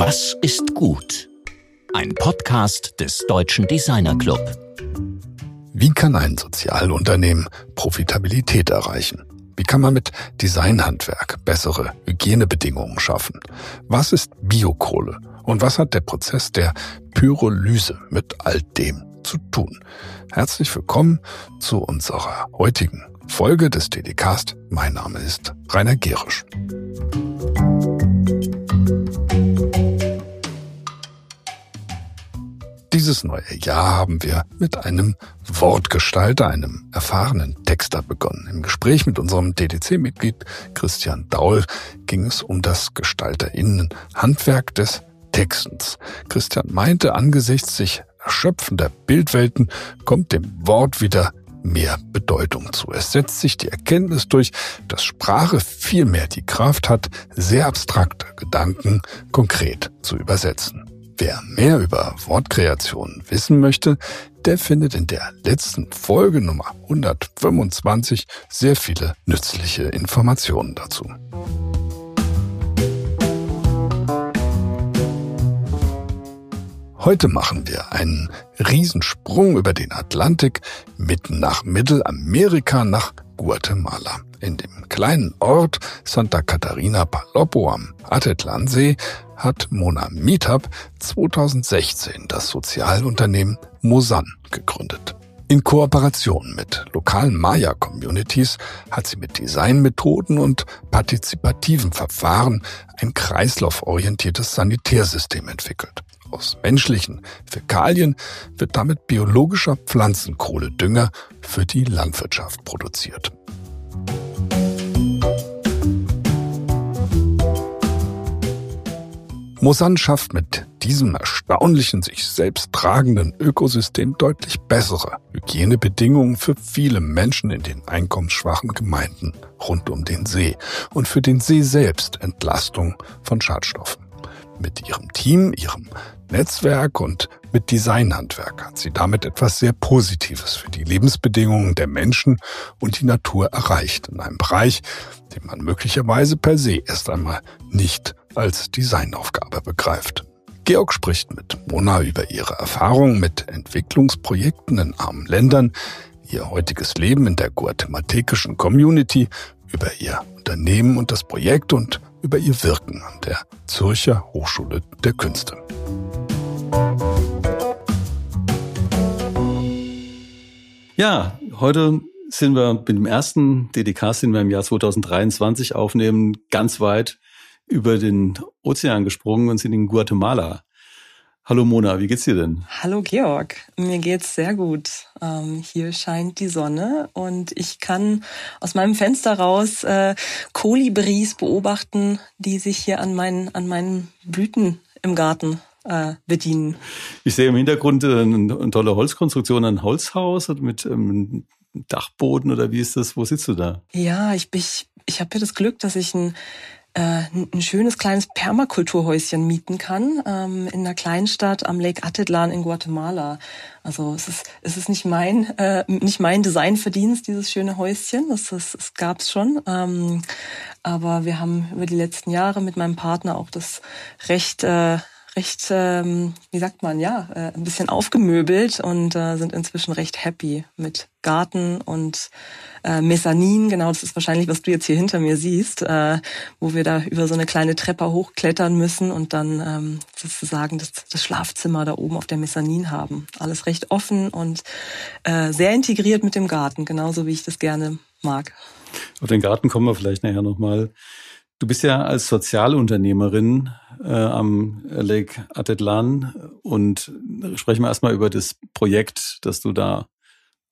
Was ist gut? Ein Podcast des Deutschen Designer Club. Wie kann ein Sozialunternehmen Profitabilität erreichen? Wie kann man mit Designhandwerk bessere Hygienebedingungen schaffen? Was ist Biokohle? Und was hat der Prozess der Pyrolyse mit all dem zu tun? Herzlich willkommen zu unserer heutigen Folge des DDcast. Mein Name ist Rainer Gerisch. Dieses neue Jahr haben wir mit einem Wortgestalter, einem erfahrenen Texter begonnen. Im Gespräch mit unserem DDC-Mitglied Christian Daul ging es um das Gestalterinnen-Handwerk des Textens. Christian meinte, angesichts sich erschöpfender Bildwelten kommt dem Wort wieder mehr Bedeutung zu. Es setzt sich die Erkenntnis durch, dass Sprache viel mehr die Kraft hat, sehr abstrakte Gedanken konkret zu übersetzen. Wer mehr über Wortkreation wissen möchte, der findet in der letzten Folge Nummer 125 sehr viele nützliche Informationen dazu. Heute machen wir einen Riesensprung über den Atlantik mitten nach Mittelamerika nach Guatemala. In dem kleinen Ort Santa Catarina Palopo am Atetlansee hat Mona Meetup 2016 das Sozialunternehmen Mosan gegründet. In Kooperation mit lokalen Maya-Communities hat sie mit Designmethoden und partizipativen Verfahren ein kreislauforientiertes Sanitärsystem entwickelt. Aus menschlichen Fäkalien wird damit biologischer Pflanzenkohledünger für die Landwirtschaft produziert. Mosan schafft mit diesem erstaunlichen, sich selbst tragenden Ökosystem deutlich bessere Hygienebedingungen für viele Menschen in den einkommensschwachen Gemeinden rund um den See und für den See selbst Entlastung von Schadstoffen. Mit ihrem Team, ihrem Netzwerk und mit Designhandwerk hat sie damit etwas sehr Positives für die Lebensbedingungen der Menschen und die Natur erreicht, in einem Bereich, den man möglicherweise per se erst einmal nicht als Designaufgabe begreift. Georg spricht mit Mona über ihre Erfahrungen mit Entwicklungsprojekten in armen Ländern, ihr heutiges Leben in der guatemaltekischen Community, über ihr Unternehmen und das Projekt und über ihr Wirken an der Zürcher Hochschule der Künste. Ja, heute sind wir mit dem ersten DDK sind wir im Jahr 2023 aufnehmen, ganz weit über den Ozean gesprungen und sind in Guatemala. Hallo Mona, wie geht's dir denn? Hallo Georg, mir geht's sehr gut. Ähm, hier scheint die Sonne und ich kann aus meinem Fenster raus äh, Kolibris beobachten, die sich hier an meinen an meinen Blüten im Garten äh, bedienen. Ich sehe im Hintergrund eine, eine tolle Holzkonstruktion, ein Holzhaus mit ähm, Dachboden oder wie ist das? Wo sitzt du da? Ja, ich, ich, ich habe hier das Glück, dass ich ein äh, ein schönes kleines Permakulturhäuschen mieten kann ähm, in einer Kleinstadt am Lake Atitlan in Guatemala. Also es ist es ist nicht mein äh, nicht mein Designverdienst dieses schöne Häuschen, das, gab es schon. Ähm, aber wir haben über die letzten Jahre mit meinem Partner auch das recht äh, recht, ähm, wie sagt man, ja, äh, ein bisschen aufgemöbelt und äh, sind inzwischen recht happy mit Garten und äh, Mezzanin, genau, das ist wahrscheinlich, was du jetzt hier hinter mir siehst, äh, wo wir da über so eine kleine Treppe hochklettern müssen und dann ähm, sozusagen das, das Schlafzimmer da oben auf der Mezzanin haben. Alles recht offen und äh, sehr integriert mit dem Garten, genauso wie ich das gerne mag. Auf den Garten kommen wir vielleicht nachher nochmal. Du bist ja als Sozialunternehmerin äh, am Lake Atetlan und sprechen wir erstmal über das Projekt, das du da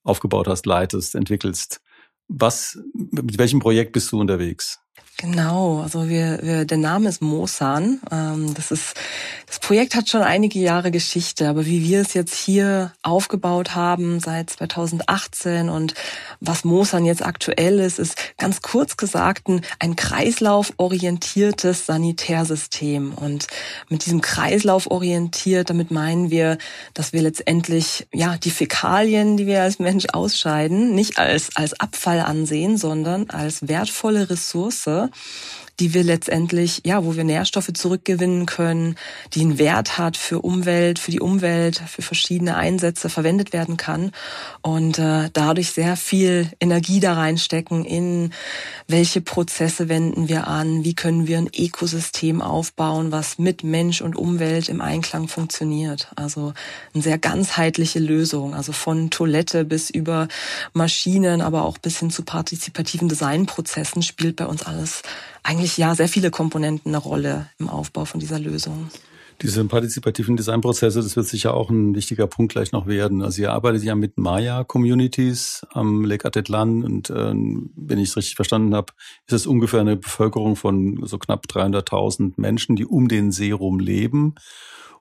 aufgebaut hast, leitest, entwickelst. Was, mit welchem Projekt bist du unterwegs? Genau, also wir, wir der Name ist Mosan. Ähm, das ist das Projekt hat schon einige Jahre Geschichte, aber wie wir es jetzt hier aufgebaut haben seit 2018 und was Mosan jetzt aktuell ist, ist ganz kurz gesagt ein, ein kreislauforientiertes Sanitärsystem. Und mit diesem Kreislauf orientiert, damit meinen wir, dass wir letztendlich ja die Fäkalien, die wir als Mensch ausscheiden, nicht als als Abfall ansehen, sondern als wertvolle Ressource Merci. Die wir letztendlich, ja, wo wir Nährstoffe zurückgewinnen können, die einen Wert hat für Umwelt, für die Umwelt, für verschiedene Einsätze verwendet werden kann und äh, dadurch sehr viel Energie da reinstecken in welche Prozesse wenden wir an, wie können wir ein Ökosystem aufbauen, was mit Mensch und Umwelt im Einklang funktioniert. Also eine sehr ganzheitliche Lösung, also von Toilette bis über Maschinen, aber auch bis hin zu partizipativen Designprozessen spielt bei uns alles eigentlich ja sehr viele Komponenten eine Rolle im Aufbau von dieser Lösung. Diese partizipativen Designprozesse, das wird sicher auch ein wichtiger Punkt gleich noch werden. Also ihr arbeitet ja mit Maya-Communities am Lake Atetlan und äh, wenn ich es richtig verstanden habe, ist es ungefähr eine Bevölkerung von so knapp 300.000 Menschen, die um den See rum leben.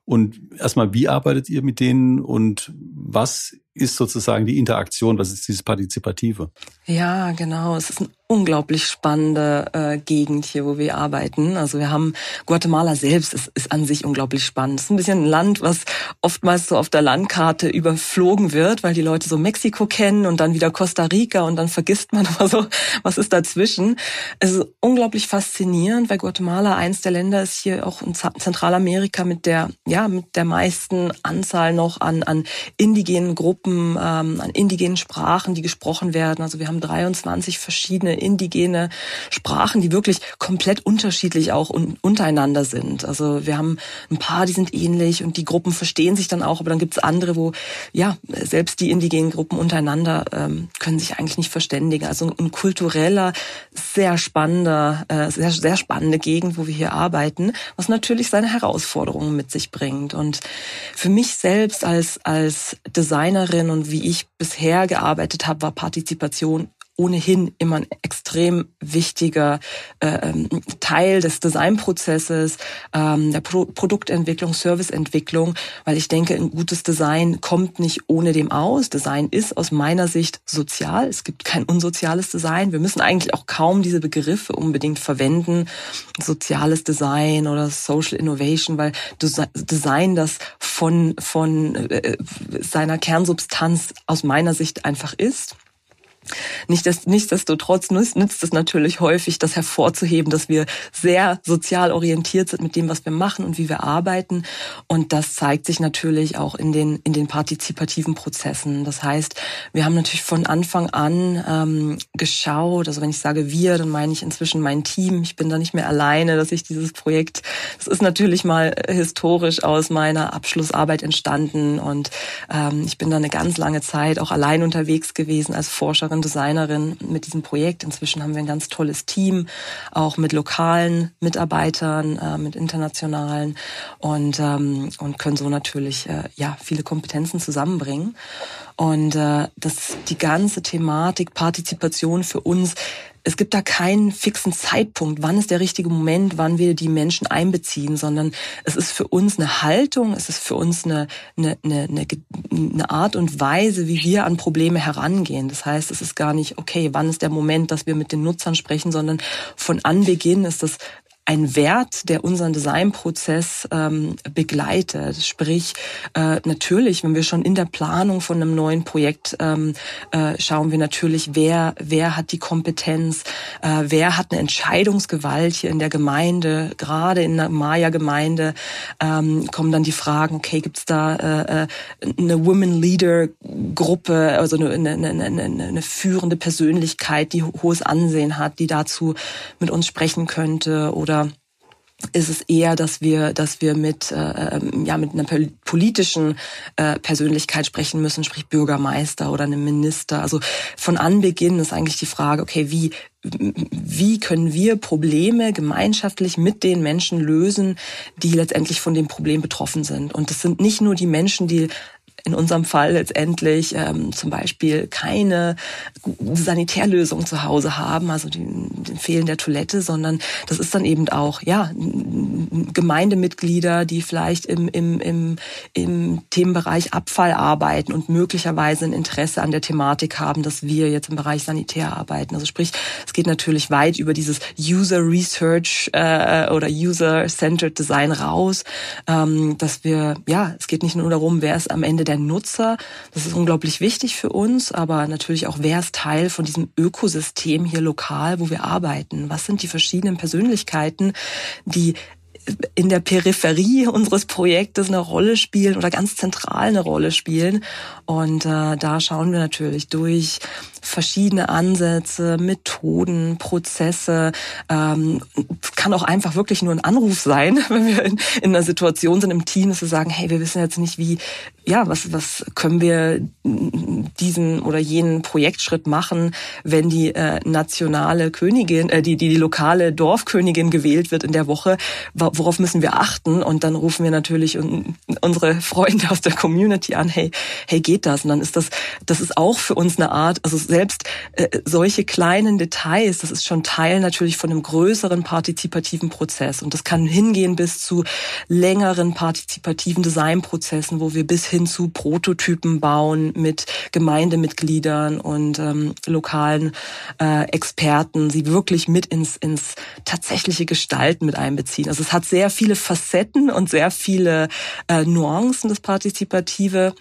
Und erstmal, wie arbeitet ihr mit denen und was ist sozusagen die Interaktion, was ist dieses Partizipative? Ja, genau. Es ist ein unglaublich spannende äh, Gegend hier, wo wir arbeiten. Also wir haben Guatemala selbst ist, ist an sich unglaublich spannend. Es ist ein bisschen ein Land, was oftmals so auf der Landkarte überflogen wird, weil die Leute so Mexiko kennen und dann wieder Costa Rica und dann vergisst man aber so, was ist dazwischen. Es ist unglaublich faszinierend, weil Guatemala eins der Länder ist hier auch in Zentralamerika mit der ja mit der meisten Anzahl noch an an indigenen Gruppen, ähm, an indigenen Sprachen, die gesprochen werden. Also wir haben 23 verschiedene indigene Sprachen, die wirklich komplett unterschiedlich auch un untereinander sind. Also wir haben ein paar, die sind ähnlich und die Gruppen verstehen sich dann auch, aber dann gibt es andere, wo ja selbst die indigenen Gruppen untereinander ähm, können sich eigentlich nicht verständigen. Also ein kultureller, sehr spannender, äh, sehr sehr spannende Gegend, wo wir hier arbeiten, was natürlich seine Herausforderungen mit sich bringt. Und für mich selbst als als Designerin und wie ich bisher gearbeitet habe, war Partizipation ohnehin immer ein extrem wichtiger äh, ähm, Teil des Designprozesses, ähm, der Pro Produktentwicklung, Serviceentwicklung, weil ich denke, ein gutes Design kommt nicht ohne dem aus. Design ist aus meiner Sicht sozial. Es gibt kein unsoziales Design. Wir müssen eigentlich auch kaum diese Begriffe unbedingt verwenden. Soziales Design oder Social Innovation, weil Design das von, von äh, seiner Kernsubstanz aus meiner Sicht einfach ist. Nichtsdestotrotz nützt es natürlich häufig, das hervorzuheben, dass wir sehr sozial orientiert sind mit dem, was wir machen und wie wir arbeiten. Und das zeigt sich natürlich auch in den, in den partizipativen Prozessen. Das heißt, wir haben natürlich von Anfang an ähm, geschaut, also wenn ich sage wir, dann meine ich inzwischen mein Team. Ich bin da nicht mehr alleine, dass ich dieses Projekt, das ist natürlich mal historisch aus meiner Abschlussarbeit entstanden und ähm, ich bin da eine ganz lange Zeit auch allein unterwegs gewesen als Forscherin Künstlerin, Designerin mit diesem Projekt. Inzwischen haben wir ein ganz tolles Team, auch mit lokalen Mitarbeitern, äh, mit internationalen und, ähm, und können so natürlich äh, ja viele Kompetenzen zusammenbringen. Und äh, das die ganze Thematik Partizipation für uns es gibt da keinen fixen Zeitpunkt, wann ist der richtige Moment, wann wir die Menschen einbeziehen, sondern es ist für uns eine Haltung, es ist für uns eine, eine, eine, eine Art und Weise, wie wir an Probleme herangehen. Das heißt, es ist gar nicht, okay, wann ist der Moment, dass wir mit den Nutzern sprechen, sondern von Anbeginn ist das ein Wert, der unseren Designprozess ähm, begleitet. Sprich, äh, natürlich, wenn wir schon in der Planung von einem neuen Projekt ähm, äh, schauen wir natürlich, wer wer hat die Kompetenz, äh, wer hat eine Entscheidungsgewalt hier in der Gemeinde, gerade in der Maya-Gemeinde ähm, kommen dann die Fragen, okay, gibt's da äh, äh eine Women Leader Gruppe, also eine, eine, eine, eine führende Persönlichkeit, die hohes Ansehen hat, die dazu mit uns sprechen könnte oder ist es eher, dass wir, dass wir mit, äh, ähm, ja, mit einer politischen äh, Persönlichkeit sprechen müssen, sprich Bürgermeister oder einem Minister. Also von Anbeginn ist eigentlich die Frage, okay, wie, wie können wir Probleme gemeinschaftlich mit den Menschen lösen, die letztendlich von dem Problem betroffen sind. Und das sind nicht nur die Menschen, die in unserem Fall letztendlich ähm, zum Beispiel keine Sanitärlösung zu Hause haben, also den, den Fehlen der Toilette, sondern das ist dann eben auch ja Gemeindemitglieder, die vielleicht im, im, im, im Themenbereich Abfall arbeiten und möglicherweise ein Interesse an der Thematik haben, dass wir jetzt im Bereich Sanitär arbeiten. Also sprich, es geht natürlich weit über dieses User Research äh, oder User Centered Design raus, ähm, dass wir ja, es geht nicht nur darum, wer ist am Ende der der Nutzer. Das ist unglaublich wichtig für uns, aber natürlich auch, wer ist Teil von diesem Ökosystem hier lokal, wo wir arbeiten? Was sind die verschiedenen Persönlichkeiten, die in der Peripherie unseres Projektes eine Rolle spielen oder ganz zentral eine Rolle spielen. Und äh, da schauen wir natürlich durch verschiedene Ansätze, Methoden, Prozesse. Ähm, kann auch einfach wirklich nur ein Anruf sein, wenn wir in, in einer Situation sind im Team, dass wir sagen, hey, wir wissen jetzt nicht, wie, ja, was, was können wir diesen oder jenen Projektschritt machen, wenn die äh, nationale Königin, äh, die, die, die lokale Dorfkönigin gewählt wird in der Woche, worauf müssen wir achten? Und dann rufen wir natürlich unsere Freunde aus der Community an, hey, hey, geht das? Und dann ist das, das ist auch für uns eine Art, also selbst äh, solche kleinen Details, das ist schon Teil natürlich von einem größeren partizipativen Prozess. Und das kann hingehen bis zu längeren partizipativen Designprozessen, wo wir bis hin zu Prototypen bauen mit Gemeindemitgliedern und ähm, lokalen äh, Experten, sie wirklich mit ins, ins tatsächliche Gestalten mit einbeziehen. Also es hat sehr viele Facetten und sehr viele äh, Nuancen, das Partizipative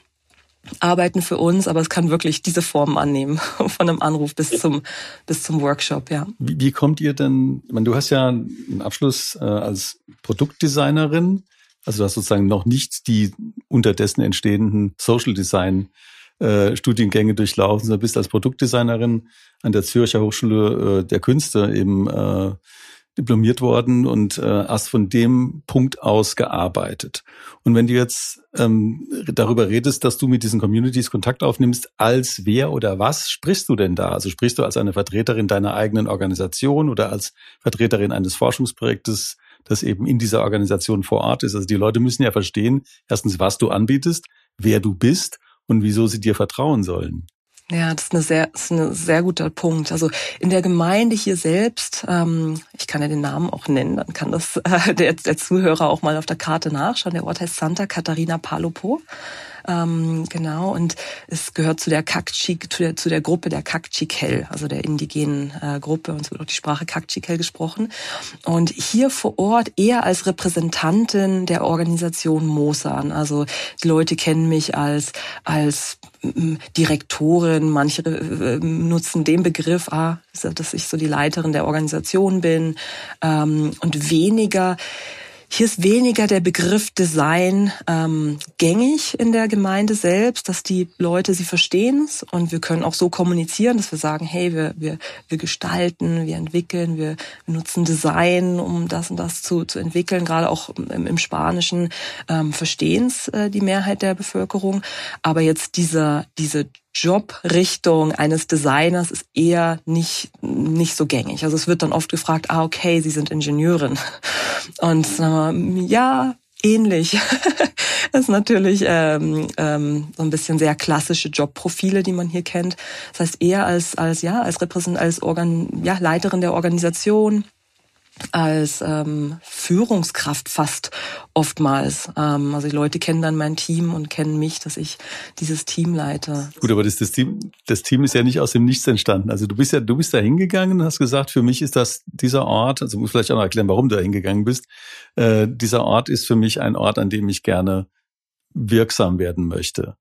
arbeiten für uns, aber es kann wirklich diese Form annehmen, von einem Anruf bis zum, bis zum Workshop, ja. Wie, wie kommt ihr denn, ich meine, du hast ja einen Abschluss äh, als Produktdesignerin, also du hast sozusagen noch nicht die unterdessen entstehenden Social Design äh, Studiengänge durchlaufen, sondern bist als Produktdesignerin an der Zürcher Hochschule äh, der Künste eben äh, diplomiert worden und äh, hast von dem Punkt aus gearbeitet. Und wenn du jetzt ähm, darüber redest, dass du mit diesen Communities Kontakt aufnimmst, als wer oder was sprichst du denn da? Also sprichst du als eine Vertreterin deiner eigenen Organisation oder als Vertreterin eines Forschungsprojektes, das eben in dieser Organisation vor Ort ist? Also die Leute müssen ja verstehen, erstens, was du anbietest, wer du bist und wieso sie dir vertrauen sollen. Ja, das ist, eine sehr, das ist ein sehr guter Punkt. Also in der Gemeinde hier selbst, ähm, ich kann ja den Namen auch nennen, dann kann das äh, der, der Zuhörer auch mal auf der Karte nachschauen. Der Ort heißt Santa Catarina Palopo. Ähm, genau, und es gehört zu der Kakchik, zu der, zu der Gruppe der Kakchikel, also der indigenen äh, Gruppe, und es wird auch die Sprache Kakchikel gesprochen. Und hier vor Ort eher als Repräsentantin der Organisation Mosan. Also die Leute kennen mich als, als mm, Direktorin, manche äh, nutzen den Begriff, ah, dass ich so die Leiterin der Organisation bin ähm, und weniger hier ist weniger der Begriff Design ähm, gängig in der Gemeinde selbst, dass die Leute, sie verstehen und wir können auch so kommunizieren, dass wir sagen, hey, wir, wir, wir gestalten, wir entwickeln, wir, wir nutzen Design, um das und das zu, zu entwickeln. Gerade auch im, im Spanischen ähm, verstehen es äh, die Mehrheit der Bevölkerung. Aber jetzt dieser, diese Jobrichtung eines Designers ist eher nicht, nicht so gängig. Also es wird dann oft gefragt, ah, okay, Sie sind Ingenieurin. Und äh, ja, ähnlich. das ist natürlich ähm, ähm, so ein bisschen sehr klassische Jobprofile, die man hier kennt. Das heißt eher als als ja als Repräsent als Organ ja Leiterin der Organisation als ähm, Führungskraft fast oftmals. Ähm, also die Leute kennen dann mein Team und kennen mich, dass ich dieses Team leite. Gut, aber das, das, Team, das Team ist ja nicht aus dem Nichts entstanden. Also du bist ja, du bist da hingegangen und hast gesagt, für mich ist das dieser Ort, also muss vielleicht auch noch erklären, warum du da hingegangen bist. Äh, dieser Ort ist für mich ein Ort, an dem ich gerne wirksam werden möchte.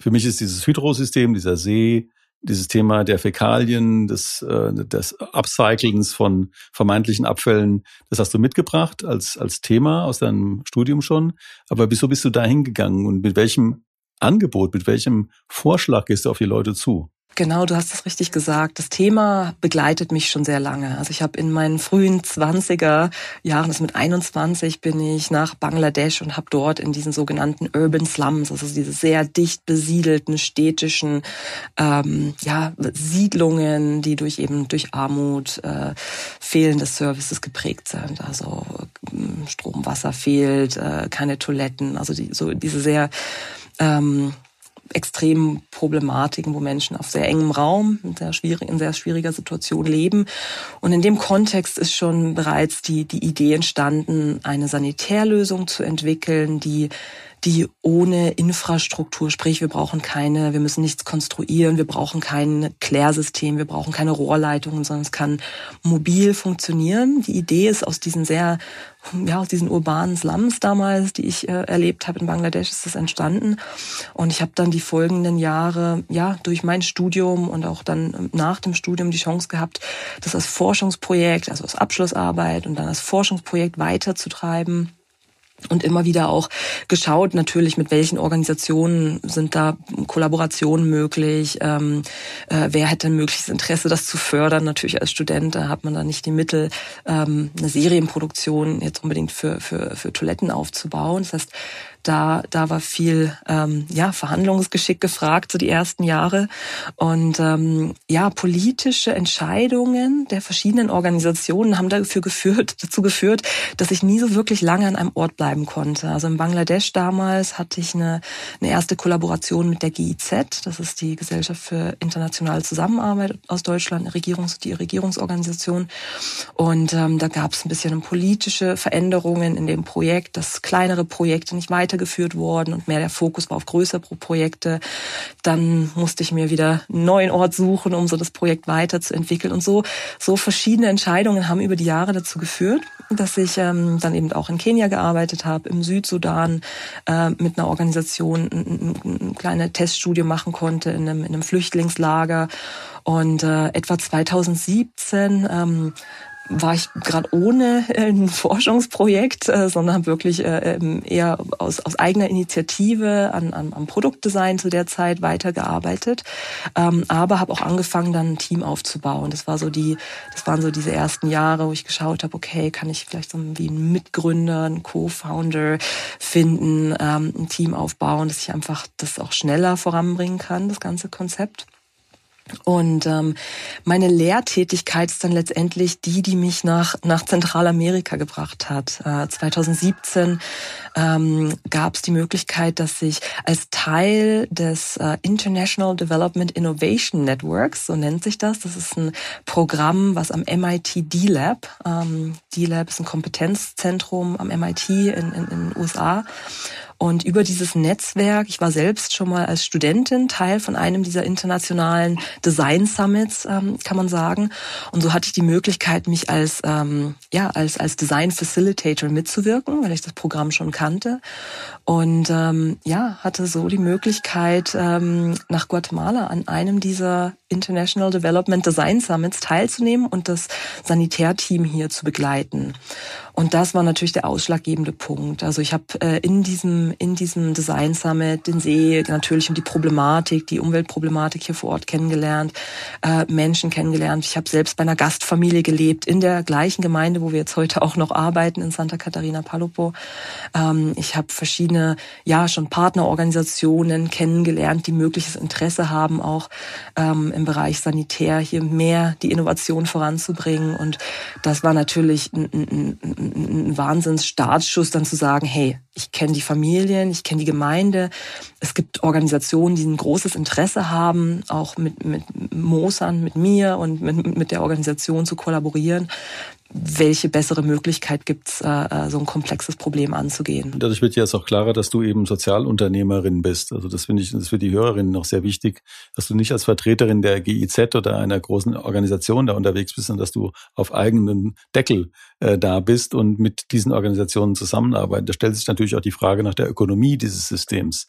Für mich ist dieses Hydrosystem, dieser See, dieses Thema der Fäkalien, des, äh, des Upcyclens von vermeintlichen Abfällen, das hast du mitgebracht als, als Thema aus deinem Studium schon. Aber wieso bist du da hingegangen und mit welchem Angebot, mit welchem Vorschlag gehst du auf die Leute zu? Genau, du hast es richtig gesagt. Das Thema begleitet mich schon sehr lange. Also ich habe in meinen frühen 20er Jahren, also mit 21 bin ich nach Bangladesch und habe dort in diesen sogenannten Urban Slums, also diese sehr dicht besiedelten städtischen ähm, ja, Siedlungen, die durch eben durch Armut, äh, fehlende Services geprägt sind. Also ähm, Strom, Wasser fehlt, äh, keine Toiletten, also die, so diese sehr ähm, extremen Problematiken, wo Menschen auf sehr engem Raum in sehr, schwierig, in sehr schwieriger Situation leben. Und in dem Kontext ist schon bereits die, die Idee entstanden, eine Sanitärlösung zu entwickeln, die die ohne Infrastruktur, sprich wir brauchen keine, wir müssen nichts konstruieren, wir brauchen kein Klärsystem, wir brauchen keine Rohrleitungen, sondern es kann mobil funktionieren. Die Idee ist aus diesen sehr ja, aus diesen urbanen Slums damals, die ich äh, erlebt habe in Bangladesch, ist das entstanden. Und ich habe dann die folgenden Jahre, ja, durch mein Studium und auch dann nach dem Studium die Chance gehabt, das als Forschungsprojekt, also als Abschlussarbeit und dann als Forschungsprojekt weiterzutreiben und immer wieder auch geschaut, natürlich, mit welchen Organisationen sind da Kollaborationen möglich, ähm, äh, wer hätte ein mögliches Interesse, das zu fördern. Natürlich als Student, da hat man da nicht die Mittel, ähm, eine Serienproduktion jetzt unbedingt für, für, für Toiletten aufzubauen. Das heißt, da, da war viel ähm, ja, Verhandlungsgeschick gefragt, so die ersten Jahre. Und ähm, ja, politische Entscheidungen der verschiedenen Organisationen haben dafür geführt, dazu geführt, dass ich nie so wirklich lange an einem Ort bleiben konnte. Also in Bangladesch damals hatte ich eine, eine erste Kollaboration mit der GIZ, das ist die Gesellschaft für internationale Zusammenarbeit aus Deutschland, Regierungs die Regierungsorganisation. Und ähm, da gab es ein bisschen politische Veränderungen in dem Projekt, dass kleinere Projekte nicht weiter weitergeführt worden und mehr der Fokus war auf größere Projekte. Dann musste ich mir wieder einen neuen Ort suchen, um so das Projekt weiterzuentwickeln. Und so, so verschiedene Entscheidungen haben über die Jahre dazu geführt, dass ich ähm, dann eben auch in Kenia gearbeitet habe, im Südsudan äh, mit einer Organisation ein, ein, ein kleine Teststudie machen konnte in einem, in einem Flüchtlingslager. Und äh, etwa 2017 ähm, war ich gerade ohne äh, ein Forschungsprojekt, äh, sondern wirklich äh, ähm, eher aus, aus eigener Initiative an, an, am Produktdesign zu der Zeit weitergearbeitet, ähm, aber habe auch angefangen, dann ein Team aufzubauen. Das war so die, das waren so diese ersten Jahre, wo ich geschaut habe, okay, kann ich vielleicht so wie ein Mitgründer, ein Co-Founder finden, ähm, ein Team aufbauen, dass ich einfach das auch schneller voranbringen kann, das ganze Konzept. Und ähm, meine Lehrtätigkeit ist dann letztendlich die, die mich nach, nach Zentralamerika gebracht hat. Äh, 2017 ähm, gab es die Möglichkeit, dass ich als Teil des äh, International Development Innovation Networks, so nennt sich das, das ist ein Programm, was am MIT D-Lab, ähm, D-Lab ist ein Kompetenzzentrum am MIT in, den USA, und über dieses Netzwerk, ich war selbst schon mal als Studentin Teil von einem dieser internationalen Design Summits, ähm, kann man sagen. Und so hatte ich die Möglichkeit, mich als, ähm, ja, als, als Design Facilitator mitzuwirken, weil ich das Programm schon kannte. Und ähm, ja, hatte so die Möglichkeit, ähm, nach Guatemala an einem dieser International Development Design Summits teilzunehmen und das Sanitärteam hier zu begleiten. Und das war natürlich der ausschlaggebende Punkt. Also ich habe äh, in diesem in diesem Design Summit den See natürlich um die Problematik, die Umweltproblematik hier vor Ort kennengelernt, äh, Menschen kennengelernt. Ich habe selbst bei einer Gastfamilie gelebt in der gleichen Gemeinde, wo wir jetzt heute auch noch arbeiten in Santa Catarina Palopo. Ähm, ich habe verschiedene ja schon Partnerorganisationen kennengelernt, die mögliches Interesse haben auch ähm, im Bereich Sanitär hier mehr die Innovation voranzubringen. Und das war natürlich ein, ein, ein Wahnsinns-Startschuss, dann zu sagen, hey, ich kenne die Familien, ich kenne die Gemeinde. Es gibt Organisationen, die ein großes Interesse haben, auch mit, mit Mosern, mit mir und mit, mit der Organisation zu kollaborieren welche bessere Möglichkeit gibt's, äh, äh, so ein komplexes Problem anzugehen. Dadurch wird ja jetzt auch klarer, dass du eben Sozialunternehmerin bist. Also das finde ich, das ist für die Hörerinnen noch sehr wichtig, dass du nicht als Vertreterin der GIZ oder einer großen Organisation da unterwegs bist, sondern dass du auf eigenen Deckel äh, da bist und mit diesen Organisationen zusammenarbeitest. Da stellt sich natürlich auch die Frage nach der Ökonomie dieses Systems.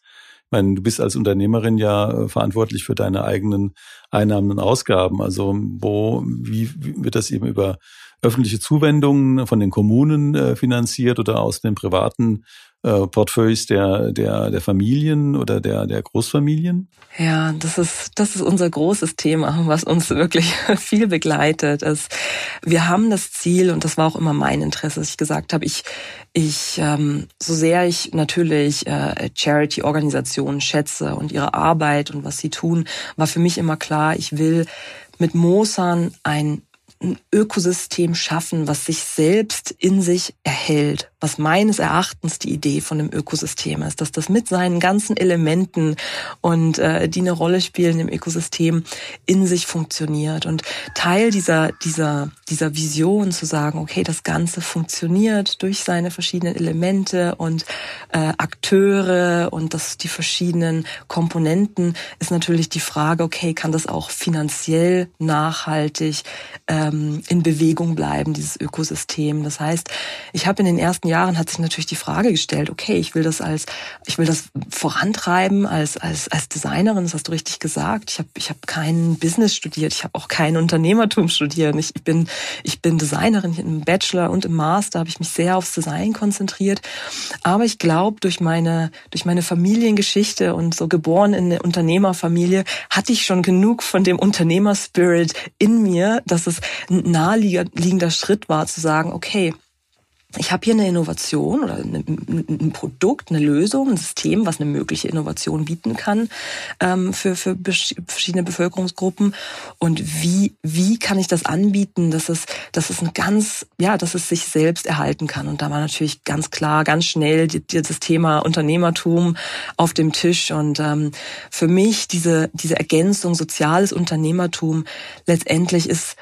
Ich meine, du bist als Unternehmerin ja äh, verantwortlich für deine eigenen Einnahmen und Ausgaben. Also wo, wie, wie wird das eben über öffentliche Zuwendungen von den Kommunen äh, finanziert oder aus den privaten äh, Portfolios der, der, der Familien oder der, der Großfamilien? Ja, das ist, das ist unser großes Thema, was uns wirklich viel begleitet. Es, wir haben das Ziel, und das war auch immer mein Interesse, dass ich gesagt habe, ich, ich ähm, so sehr ich natürlich äh, Charity-Organisationen schätze und ihre Arbeit und was sie tun, war für mich immer klar, ich will mit Mosan ein ein Ökosystem schaffen, was sich selbst in sich erhält was meines Erachtens die Idee von dem Ökosystem ist, dass das mit seinen ganzen Elementen und äh, die eine Rolle spielen im Ökosystem in sich funktioniert und Teil dieser dieser dieser Vision zu sagen, okay, das Ganze funktioniert durch seine verschiedenen Elemente und äh, Akteure und das die verschiedenen Komponenten ist natürlich die Frage, okay, kann das auch finanziell nachhaltig ähm, in Bewegung bleiben, dieses Ökosystem? Das heißt, ich habe in den ersten Jahren hat sich natürlich die Frage gestellt, okay, ich will das als, ich will das vorantreiben als, als, als Designerin, das hast du richtig gesagt. Ich habe ich hab kein Business studiert, ich habe auch kein Unternehmertum studiert. Ich, bin, ich bin Designerin im Bachelor und im Master habe ich mich sehr aufs Design konzentriert. Aber ich glaube, durch meine, durch meine Familiengeschichte und so geboren in eine Unternehmerfamilie, hatte ich schon genug von dem Unternehmerspirit in mir, dass es ein naheliegender Schritt war zu sagen, okay, ich habe hier eine Innovation oder ein Produkt, eine Lösung, ein System, was eine mögliche Innovation bieten kann ähm, für, verschiedene Bevölkerungsgruppen. Und wie, wie kann ich das anbieten, dass es, dass es ein ganz, ja, dass es sich selbst erhalten kann. Und da war natürlich ganz klar, ganz schnell das Thema Unternehmertum auf dem Tisch. Und ähm, für mich diese, diese Ergänzung soziales Unternehmertum letztendlich ist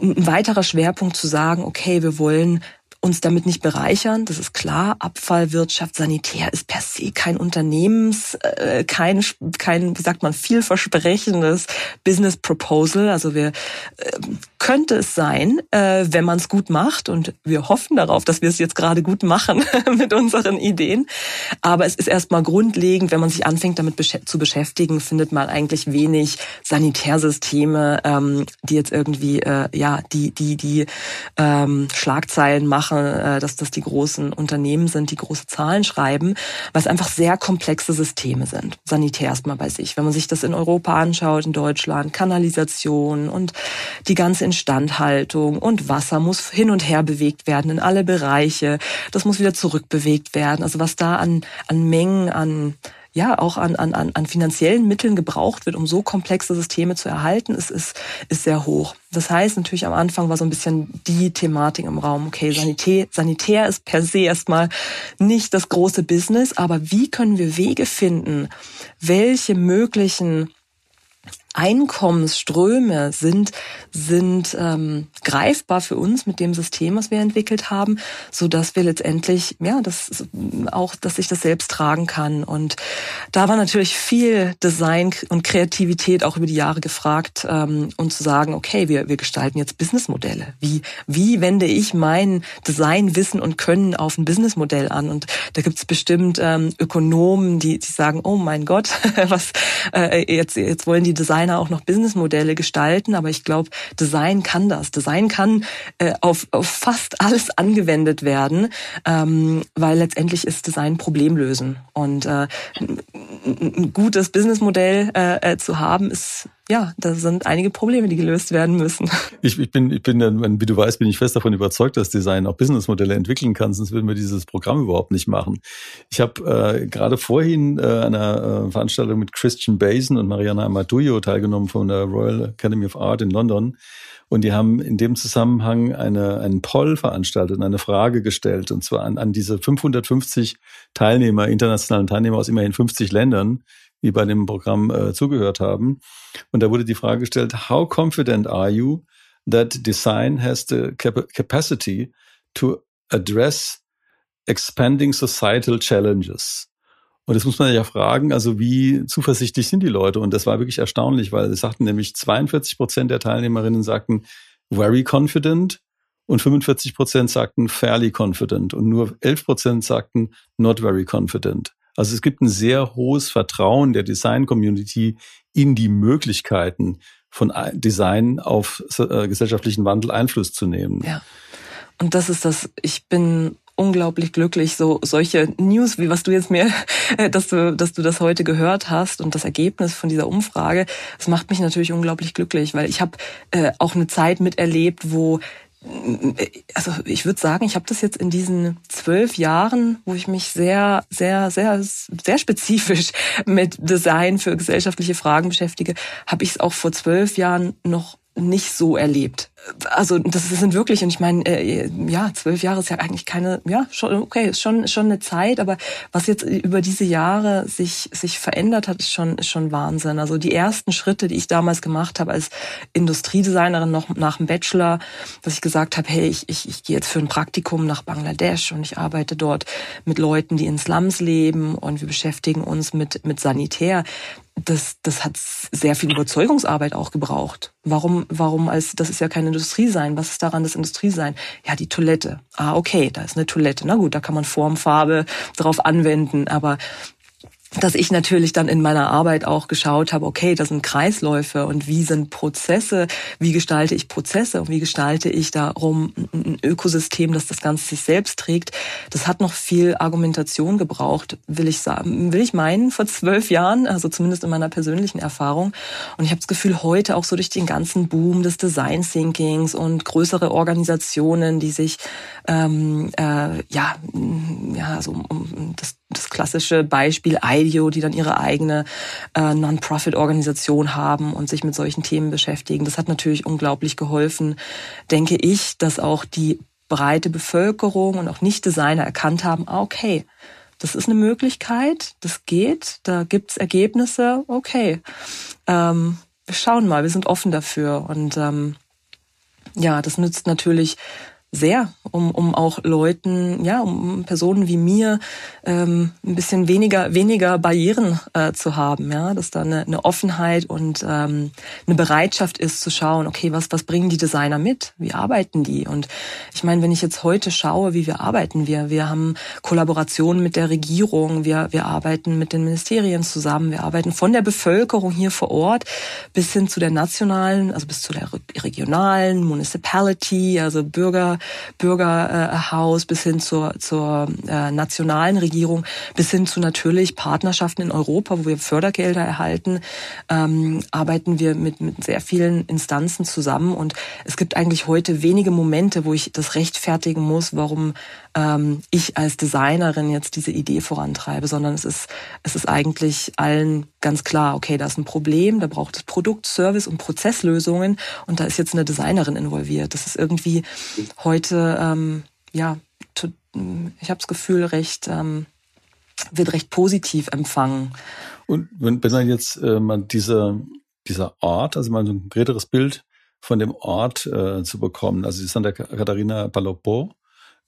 ein weiterer Schwerpunkt zu sagen, okay, wir wollen uns damit nicht bereichern. Das ist klar. Abfallwirtschaft, Sanitär ist per se kein Unternehmens, äh, kein, kein, wie sagt man, vielversprechendes Business Proposal. Also wir äh, könnte es sein, äh, wenn man es gut macht und wir hoffen darauf, dass wir es jetzt gerade gut machen mit unseren Ideen. Aber es ist erstmal grundlegend, wenn man sich anfängt, damit besch zu beschäftigen, findet man eigentlich wenig Sanitärsysteme, ähm, die jetzt irgendwie äh, ja die die die ähm, Schlagzeilen machen äh, dass das die großen Unternehmen sind, die große Zahlen schreiben, weil es einfach sehr komplexe Systeme sind. Sanitär erstmal bei sich. Wenn man sich das in Europa anschaut, in Deutschland, Kanalisation und die ganze Instandhaltung und Wasser muss hin und her bewegt werden in alle Bereiche. Das muss wieder zurückbewegt werden. Also was da an, an Mengen, an ja auch an, an, an finanziellen Mitteln gebraucht wird, um so komplexe Systeme zu erhalten, ist, ist, ist sehr hoch. Das heißt natürlich am Anfang war so ein bisschen die Thematik im Raum, okay, Sanitär, Sanitär ist per se erstmal nicht das große Business, aber wie können wir Wege finden, welche möglichen Einkommensströme sind sind ähm, greifbar für uns mit dem System, was wir entwickelt haben, so dass wir letztendlich ja das auch, dass sich das selbst tragen kann. Und da war natürlich viel Design und Kreativität auch über die Jahre gefragt ähm, und zu sagen, okay, wir wir gestalten jetzt Businessmodelle. Wie wie wende ich mein Designwissen und Können auf ein Businessmodell an? Und da gibt es bestimmt ähm, Ökonomen, die die sagen, oh mein Gott, was äh, jetzt jetzt wollen die Design Designer auch noch Businessmodelle gestalten, aber ich glaube, Design kann das. Design kann äh, auf, auf fast alles angewendet werden, ähm, weil letztendlich ist Design Problemlösen. Und äh, ein gutes Businessmodell äh, äh, zu haben, ist ja, da sind einige Probleme, die gelöst werden müssen. Ich, ich bin, ich bin, wie du weißt, bin ich fest davon überzeugt, dass Design auch Businessmodelle entwickeln kann, sonst würden wir dieses Programm überhaupt nicht machen. Ich habe äh, gerade vorhin äh, einer äh, Veranstaltung mit Christian Basin und Mariana Amadouyo teilgenommen von der Royal Academy of Art in London. Und die haben in dem Zusammenhang eine, einen Poll veranstaltet und eine Frage gestellt, und zwar an, an diese 550 Teilnehmer, internationalen Teilnehmer aus immerhin 50 Ländern, die bei dem Programm äh, zugehört haben. Und da wurde die Frage gestellt, how confident are you that design has the capacity to address expanding societal challenges? Und das muss man ja fragen, also wie zuversichtlich sind die Leute? Und das war wirklich erstaunlich, weil es sagten nämlich 42 Prozent der Teilnehmerinnen sagten very confident und 45 Prozent sagten fairly confident und nur 11 Prozent sagten not very confident. Also es gibt ein sehr hohes Vertrauen der Design-Community in die Möglichkeiten von Design auf äh, gesellschaftlichen Wandel Einfluss zu nehmen. Ja. Und das ist das, ich bin unglaublich glücklich, so solche News, wie was du jetzt mir, dass du, dass du das heute gehört hast und das Ergebnis von dieser Umfrage, das macht mich natürlich unglaublich glücklich, weil ich habe äh, auch eine Zeit miterlebt, wo also ich würde sagen, ich habe das jetzt in diesen zwölf Jahren, wo ich mich sehr, sehr, sehr, sehr spezifisch mit Design für gesellschaftliche Fragen beschäftige, habe ich es auch vor zwölf Jahren noch nicht so erlebt. Also das sind wirklich, und ich meine, äh, ja, zwölf Jahre ist ja eigentlich keine, ja, schon, okay, ist schon, schon eine Zeit, aber was jetzt über diese Jahre sich, sich verändert hat, ist schon, ist schon Wahnsinn. Also die ersten Schritte, die ich damals gemacht habe als Industriedesignerin noch nach dem Bachelor, dass ich gesagt habe, hey, ich, ich, ich gehe jetzt für ein Praktikum nach Bangladesch und ich arbeite dort mit Leuten, die in Slums leben und wir beschäftigen uns mit, mit Sanitär das, das hat sehr viel Überzeugungsarbeit auch gebraucht. Warum, warum als, das ist ja kein Industrie sein. Was ist daran das Industrie sein? Ja, die Toilette. Ah, okay, da ist eine Toilette. Na gut, da kann man Formfarbe drauf anwenden. Aber dass ich natürlich dann in meiner Arbeit auch geschaut habe, okay, das sind Kreisläufe und wie sind Prozesse, wie gestalte ich Prozesse und wie gestalte ich darum ein Ökosystem, das das Ganze sich selbst trägt. Das hat noch viel Argumentation gebraucht, will ich sagen, will ich meinen, vor zwölf Jahren, also zumindest in meiner persönlichen Erfahrung. Und ich habe das Gefühl, heute auch so durch den ganzen Boom des Design Thinkings und größere Organisationen, die sich ähm, äh, ja, ja, so um das das klassische Beispiel IDEO, die dann ihre eigene äh, Non-Profit-Organisation haben und sich mit solchen Themen beschäftigen. Das hat natürlich unglaublich geholfen, denke ich, dass auch die breite Bevölkerung und auch Nicht-Designer erkannt haben, ah, okay, das ist eine Möglichkeit, das geht, da gibt's Ergebnisse, okay. Ähm, wir schauen mal, wir sind offen dafür. Und ähm, ja, das nützt natürlich sehr, um, um auch Leuten, ja, um Personen wie mir ähm, ein bisschen weniger weniger Barrieren äh, zu haben, ja, dass da eine, eine Offenheit und ähm, eine Bereitschaft ist zu schauen, okay, was was bringen die Designer mit, wie arbeiten die? Und ich meine, wenn ich jetzt heute schaue, wie wir arbeiten, wir wir haben Kollaborationen mit der Regierung, wir wir arbeiten mit den Ministerien zusammen, wir arbeiten von der Bevölkerung hier vor Ort bis hin zu der nationalen, also bis zu der regionalen Municipality, also Bürger Bürgerhaus bis hin zur, zur äh, nationalen Regierung, bis hin zu natürlich Partnerschaften in Europa, wo wir Fördergelder erhalten, ähm, arbeiten wir mit, mit sehr vielen Instanzen zusammen. Und es gibt eigentlich heute wenige Momente, wo ich das rechtfertigen muss, warum ähm, ich als Designerin jetzt diese Idee vorantreibe, sondern es ist, es ist eigentlich allen ganz klar, okay, da ist ein Problem, da braucht es Produkt, Service und Prozesslösungen und da ist jetzt eine Designerin involviert. Das ist irgendwie heute, ähm, ja, ich habe das Gefühl, recht, ähm, wird recht positiv empfangen. Und wenn, wenn dann jetzt äh, man dieser, dieser Ort, also mal so ein konkreteres Bild von dem Ort äh, zu bekommen, also Santa Catarina Palopo,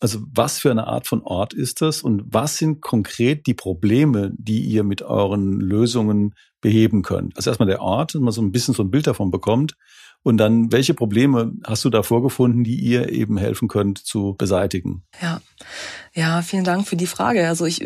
also was für eine Art von Ort ist das und was sind konkret die Probleme, die ihr mit euren Lösungen beheben könnt? Also erstmal der Ort, dass man so ein bisschen so ein Bild davon bekommt und dann, welche Probleme hast du da vorgefunden, die ihr eben helfen könnt zu beseitigen? Ja, ja, vielen Dank für die Frage. Also ich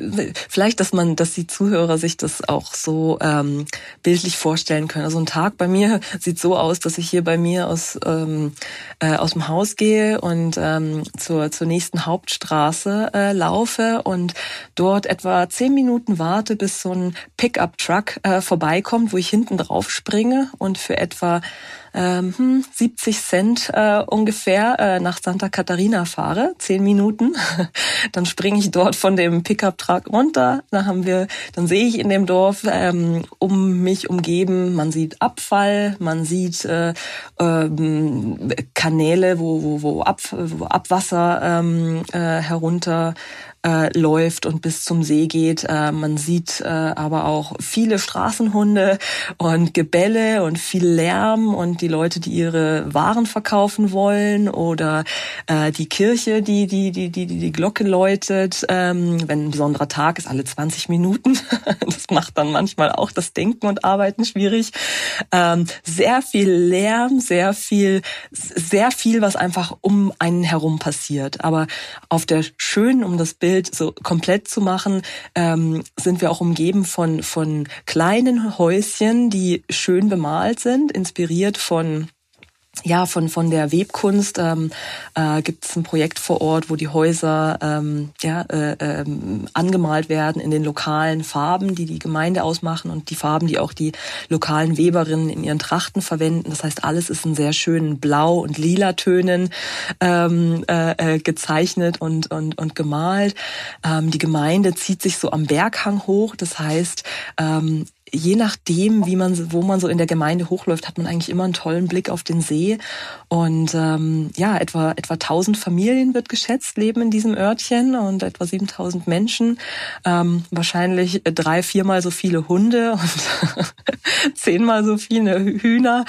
vielleicht, dass man, dass die Zuhörer sich das auch so ähm, bildlich vorstellen können. Also ein Tag bei mir sieht so aus, dass ich hier bei mir aus ähm, äh, aus dem Haus gehe und ähm, zur zur nächsten Hauptstraße äh, laufe und dort etwa zehn Minuten warte, bis so ein Pickup-Truck äh, vorbeikommt, wo ich hinten drauf springe und für etwa ähm, 70 hm, Cent äh, ungefähr äh, nach Santa Catarina fahre, zehn Minuten, dann springe ich dort von dem Pickup-Truck runter. Da haben wir, dann sehe ich in dem Dorf ähm, um mich umgeben, man sieht Abfall, man sieht äh, ähm, Kanäle, wo, wo, wo, Ab, wo Abwasser ähm, äh, herunter äh, läuft und bis zum See geht. Äh, man sieht äh, aber auch viele Straßenhunde und Gebälle und viel Lärm und die Leute, die ihre Waren verkaufen wollen oder äh, die Kirche, die die die die die, die Glocke läutet. Ähm, wenn ein besonderer Tag ist, alle 20 Minuten. das macht dann manchmal auch das Denken und Arbeiten schwierig. Ähm, sehr viel Lärm, sehr viel sehr viel, was einfach um einen herum passiert. Aber auf der schönen, um das Bild Bild so komplett zu machen, ähm, sind wir auch umgeben von, von kleinen Häuschen, die schön bemalt sind, inspiriert von ja, von, von der Webkunst ähm, äh, gibt es ein Projekt vor Ort, wo die Häuser ähm, ja, äh, ähm, angemalt werden in den lokalen Farben, die die Gemeinde ausmachen und die Farben, die auch die lokalen Weberinnen in ihren Trachten verwenden. Das heißt, alles ist in sehr schönen Blau- und lila Tönen ähm, äh, äh, gezeichnet und, und, und gemalt. Ähm, die Gemeinde zieht sich so am Berghang hoch. Das heißt, ähm, je nachdem, wie man, wo man so in der Gemeinde hochläuft, hat man eigentlich immer einen tollen Blick auf den See. Und ähm, ja, etwa etwa 1000 Familien wird geschätzt leben in diesem Örtchen und etwa 7000 Menschen. Ähm, wahrscheinlich drei, viermal so viele Hunde und zehnmal so viele Hühner.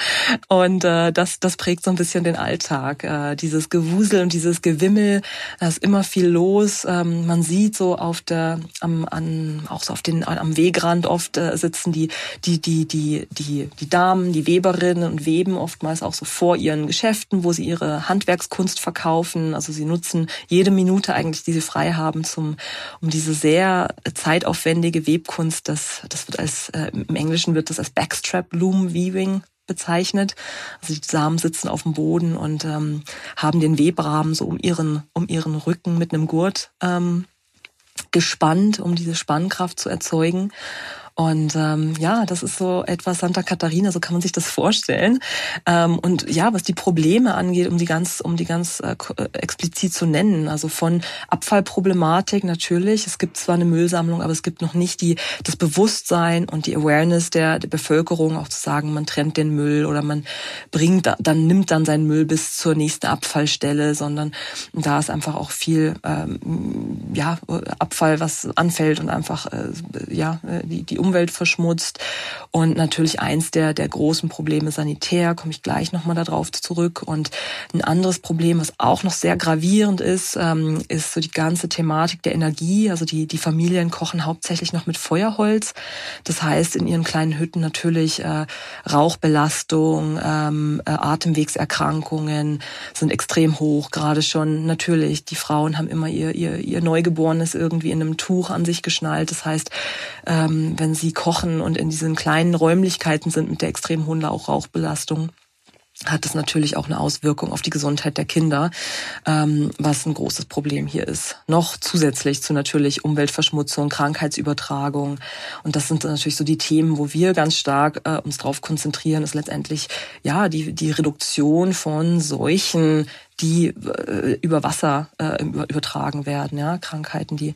Und äh, das das prägt so ein bisschen den Alltag. Äh, dieses Gewusel und dieses Gewimmel, da ist immer viel los. Ähm, man sieht so auf der am an auch so auf den am Wegrand oft äh, sitzen die die die die die die Damen, die Weberinnen und weben oftmals auch so vor ihren Geschäften, wo sie ihre Handwerkskunst verkaufen. Also sie nutzen jede Minute eigentlich, die sie frei haben, zum um diese sehr zeitaufwendige Webkunst. Das das wird als äh, im Englischen wird das als Backstrap Loom Weaving bezeichnet. Also die Samen sitzen auf dem Boden und ähm, haben den Webrahmen so um ihren um ihren Rücken mit einem Gurt ähm, gespannt, um diese Spannkraft zu erzeugen. Und ähm, ja, das ist so etwas Santa Katharina, so kann man sich das vorstellen. Ähm, und ja, was die Probleme angeht, um die ganz, um die ganz äh, äh, explizit zu nennen, also von Abfallproblematik natürlich. Es gibt zwar eine Müllsammlung, aber es gibt noch nicht die das Bewusstsein und die Awareness der, der Bevölkerung, auch zu sagen, man trennt den Müll oder man bringt, dann nimmt dann seinen Müll bis zur nächsten Abfallstelle, sondern da ist einfach auch viel ähm, ja Abfall, was anfällt und einfach äh, ja die die Umwelt verschmutzt. Und natürlich eins der, der großen Probleme sanitär, komme ich gleich nochmal darauf zurück. Und ein anderes Problem, was auch noch sehr gravierend ist, ähm, ist so die ganze Thematik der Energie. Also die, die Familien kochen hauptsächlich noch mit Feuerholz. Das heißt, in ihren kleinen Hütten natürlich äh, Rauchbelastung, ähm, äh, Atemwegserkrankungen sind extrem hoch. Gerade schon natürlich, die Frauen haben immer ihr, ihr, ihr Neugeborenes irgendwie in einem Tuch an sich geschnallt. Das heißt, ähm, wenn sie kochen und in diesen kleinen Räumlichkeiten sind mit der extrem hohen Rauchbelastung hat das natürlich auch eine Auswirkung auf die Gesundheit der Kinder, ähm, was ein großes Problem hier ist. Noch zusätzlich zu natürlich Umweltverschmutzung, Krankheitsübertragung. Und das sind natürlich so die Themen, wo wir ganz stark äh, uns darauf konzentrieren, ist letztendlich ja die, die Reduktion von Seuchen, die äh, über Wasser äh, übertragen werden, ja, Krankheiten, die